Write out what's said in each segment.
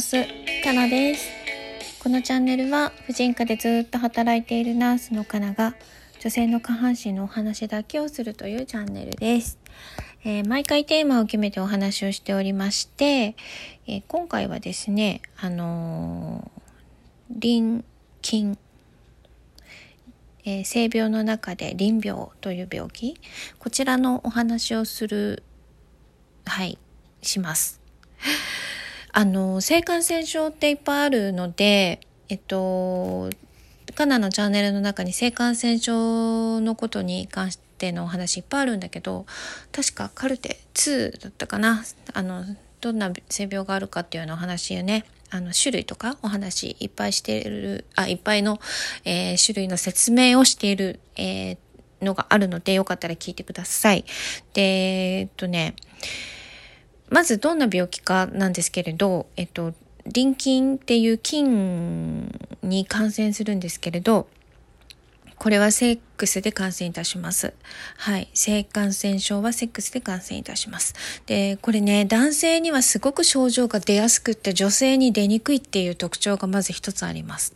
ースかなです。このチャンネルは婦人科でずっと働いているナースのかなが女性の下半身のお話だけをするというチャンネルです、えー、毎回テーマを決めてお話をしておりまして、えー、今回はですねあのー、臨筋えー、性病の中で臨病という病気こちらのお話をするはいします。あの、性感染症っていっぱいあるので、えっと、カナのチャンネルの中に性感染症のことに関してのお話いっぱいあるんだけど、確かカルテ2だったかな。あの、どんな性病があるかっていうようなお話をね、あの、種類とかお話いっぱいしている、あ、いっぱいの、えー、種類の説明をしている、えー、のがあるので、よかったら聞いてください。で、えっとね、まずどんな病気かなんですけれど、えっと、臨筋っていう筋に感染するんですけれど、これはセックスで感染いたします。はい。性感染症はセックスで感染いたします。で、これね、男性にはすごく症状が出やすくって女性に出にくいっていう特徴がまず一つあります。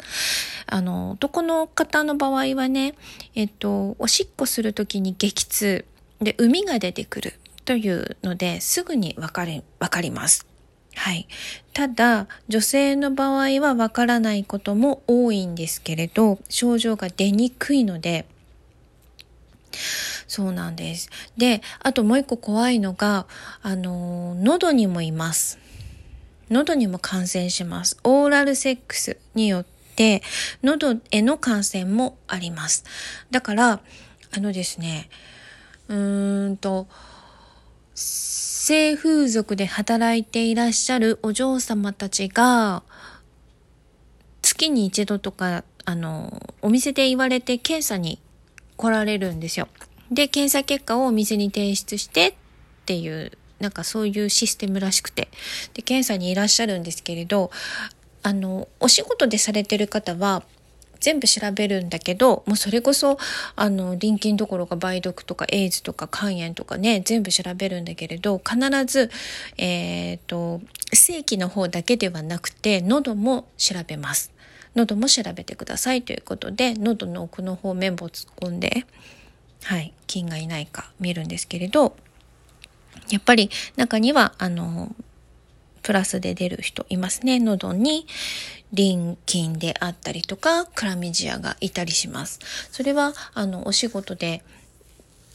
あの、男の方の場合はね、えっと、おしっこするときに激痛で、海が出てくる。というのですぐにわかり、わかります。はい。ただ、女性の場合はわからないことも多いんですけれど、症状が出にくいので、そうなんです。で、あともう一個怖いのが、あの、喉にもいます。喉にも感染します。オーラルセックスによって、喉への感染もあります。だから、あのですね、うーんと、性風俗で働いていらっしゃるお嬢様たちが、月に一度とか、あの、お店で言われて検査に来られるんですよ。で、検査結果をお店に提出してっていう、なんかそういうシステムらしくて。で、検査にいらっしゃるんですけれど、あの、お仕事でされてる方は、全部調べるんだけど、もうそれこそ、あの、臨筋どころか梅毒とかエイズとか肝炎とかね、全部調べるんだけれど、必ず、えっ、ー、と、正規の方だけではなくて、喉も調べます。喉も調べてくださいということで、喉の奥の方綿棒突っ込んで、はい、菌がいないか見るんですけれど、やっぱり中には、あの、プラスで出る人いますね。喉に臨筋であったりとか、クラミジアがいたりします。それは、あの、お仕事で、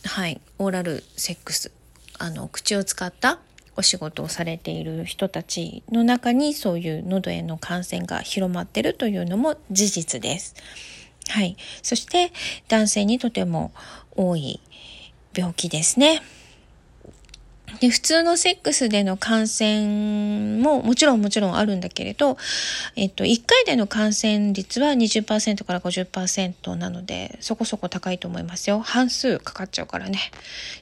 はい、オーラルセックス、あの、口を使ったお仕事をされている人たちの中にそういう喉への感染が広まってるというのも事実です。はい。そして男性にとても多い病気ですね。で、普通のセックスでの感染ももちろんもちろんあるんだけれど、えっと、1回での感染率は20%から50%なので、そこそこ高いと思いますよ。半数かかっちゃうからね。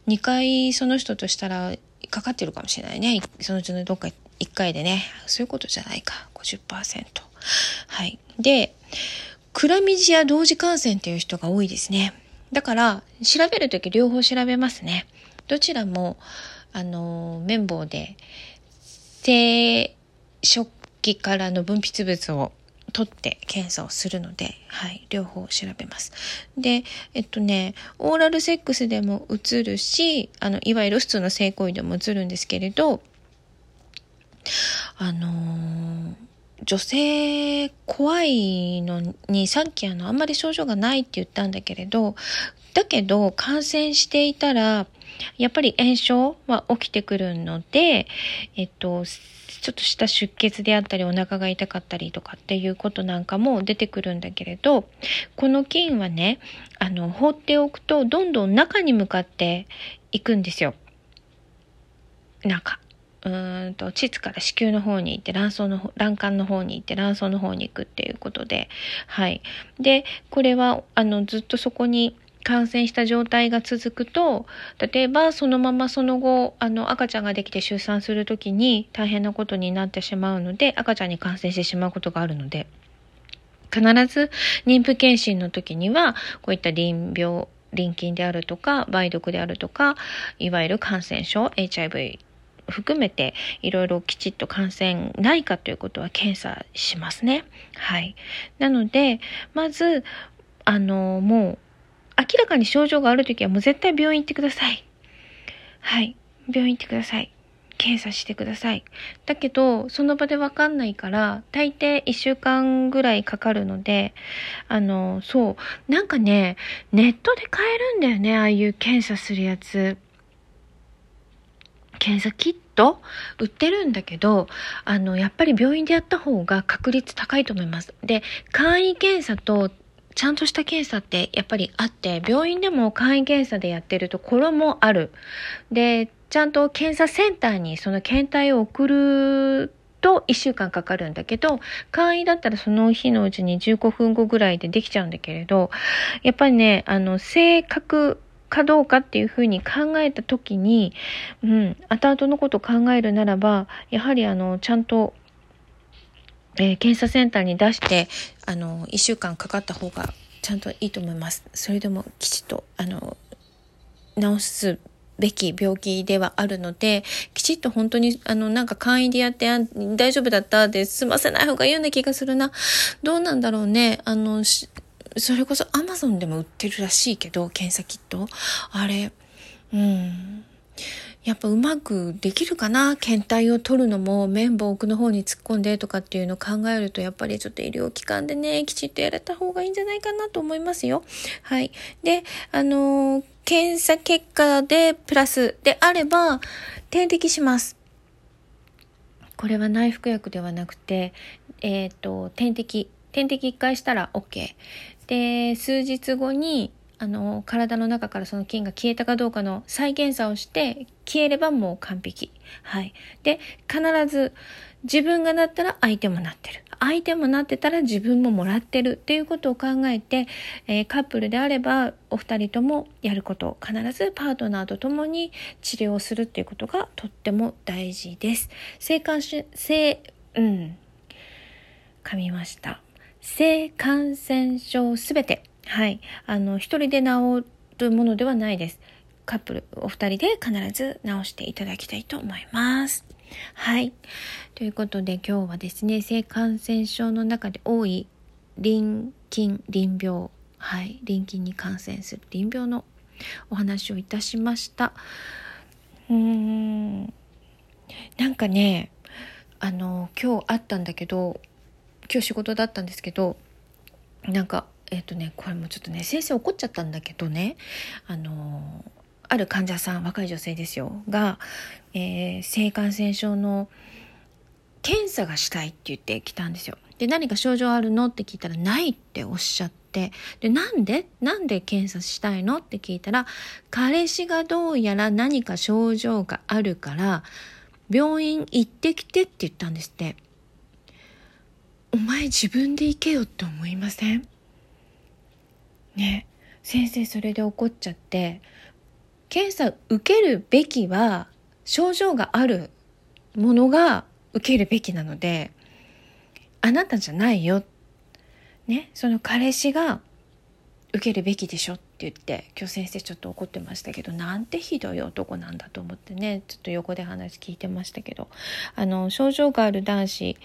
2回その人としたらかかってるかもしれないね。そのうちのどっか1回でね。そういうことじゃないか。50%。はい。で、クラミジア同時感染っていう人が多いですね。だから、調べるとき両方調べますね。どちらも、あの、綿棒で、低食器からの分泌物を取って検査をするので、はい、両方調べます。で、えっとね、オーラルセックスでも映るし、あの、いわゆる普通の性行為でも映るんですけれど、あのー、女性怖いのに、さっきあの、あんまり症状がないって言ったんだけれど、だけど感染していたら、やっぱり炎症は起きてくるので、えっと、ちょっとした出血であったりお腹が痛かったりとかっていうことなんかも出てくるんだけれど、この菌はね、あの、放っておくとどんどん中に向かっていくんですよ。なんか。うんと、膣から子宮の方に行って、卵巣の、卵管の方に行って、卵巣の方に行くっていうことで、はい。で、これは、あの、ずっとそこに感染した状態が続くと、例えばそのままその後、あの赤ちゃんができて出産する時に大変なことになってしまうので、赤ちゃんに感染してしまうことがあるので、必ず妊婦検診の時には、こういった臨病、臨筋であるとか、梅毒であるとか、いわゆる感染症、HIV 含めていろいろきちっと感染ないかということは検査しますね。はい。なので、まず、あの、もう、明らかに症状があるときはもう絶対病院行ってください。はい。病院行ってください。検査してください。だけど、その場でわかんないから、大抵1週間ぐらいかかるので、あの、そう、なんかね、ネットで買えるんだよね、ああいう検査するやつ。検査キット？売ってるんだけど、あの、やっぱり病院でやった方が確率高いと思います。で、簡易検査とちゃんとした検査ってやっぱりあって、病院でも簡易検査でやってるところもある。で、ちゃんと検査センターにその検体を送ると1週間かかるんだけど、簡易だったらその日のうちに15分後ぐらいでできちゃうんだけれど、やっぱりね、あの、正確かどうかっていうふうに考えた時に、うん、後々のことを考えるならば、やはりあの、ちゃんと、えー、検査センターに出して、あの、1週間かかった方がちゃんといいと思います。それでもきちっと、あの、治すべき病気ではあるので、きちっと本当に、あの、なんか簡易でやって、大丈夫だったで済ませない方がいいような気がするな。どうなんだろうね。あの、それこそアマゾンでも売ってるらしいけど、検査キット。あれ、うん。やっぱうまくできるかな？検体を取るのも綿棒奥の方に突っ込んでとかっていうのを考えるとやっぱりちょっと医療機関でねきちっとやれた方がいいんじゃないかなと思いますよ。はい。で、あのー、検査結果でプラスであれば点滴します。これは内服薬ではなくて、えっ、ー、と、点滴。点滴1回したら OK。で、数日後にあの、体の中からその菌が消えたかどうかの再検査をして、消えればもう完璧。はい。で、必ず自分がなったら相手もなってる。相手もなってたら自分ももらってるっていうことを考えて、えー、カップルであればお二人ともやることを、必ずパートナーと共に治療するっていうことがとっても大事です。性感染、性、うん、噛みました。性感染症すべてはい。あの、一人で治るものではないです。カップル、お二人で必ず治していただきたいと思います。はい。ということで今日はですね、性感染症の中で多い臨筋臨病、はい、臨筋に感染する臨病のお話をいたしました。うーん。なんかね、あの、今日あったんだけど、今日仕事だったんですけど、なんかえっ、ー、とねこれもちょっとね先生怒っちゃったんだけどねあのある患者さん若い女性ですよが、えー、性感染症の検査がしたいって言ってきたんですよ。で何か症状あるのって聞いたらないっておっしゃってでなんで？なんで検査したいのって聞いたら彼氏がどうやら何か症状があるから病院行ってきてって言ったんですって。お前自分で行けよって思いません？ね。先生それで怒っちゃって検査受けるべきは症状があるものが受けるべきなのであなたじゃないよ。ね。その彼氏が受けるべきでしょって言って今日先生ちょっと怒ってましたけどなんてひどい男なんだと思ってね。ちょっと横で話聞いてましたけどあの症状がある男子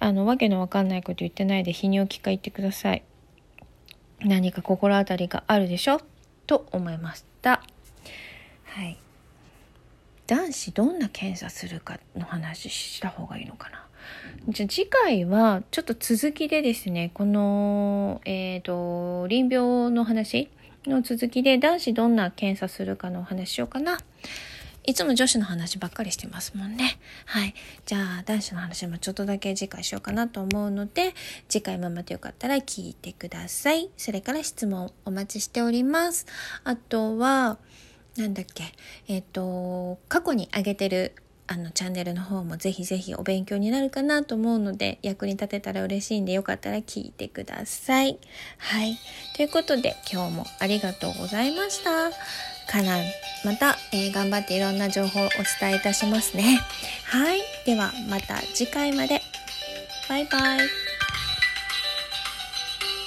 あのわけのわかんないこと言ってないで泌尿器科行ってください。何か心当たりがあるでしょ？と思いました。はい。男子どんな検査するかの話した方がいいのかな？じゃ次回はちょっと続きでですね、この、えっ、ー、と、臨病の話の続きで男子どんな検査するかのお話しようかな。いつも女子の話ばっかりしてますもんね。はい。じゃあ、男子の話もちょっとだけ次回しようかなと思うので、次回もまたよかったら聞いてください。それから質問お待ちしております。あとは、なんだっけ、えっ、ー、と、過去にあげてるあのチャンネルの方もぜひぜひお勉強になるかなと思うので役に立てたら嬉しいんでよかったら聞いてください。はい。ということで今日もありがとうございました。かなまた、えー、頑張っていろんな情報をお伝えいたしますね。はい。ではまた次回まで。バイバイ。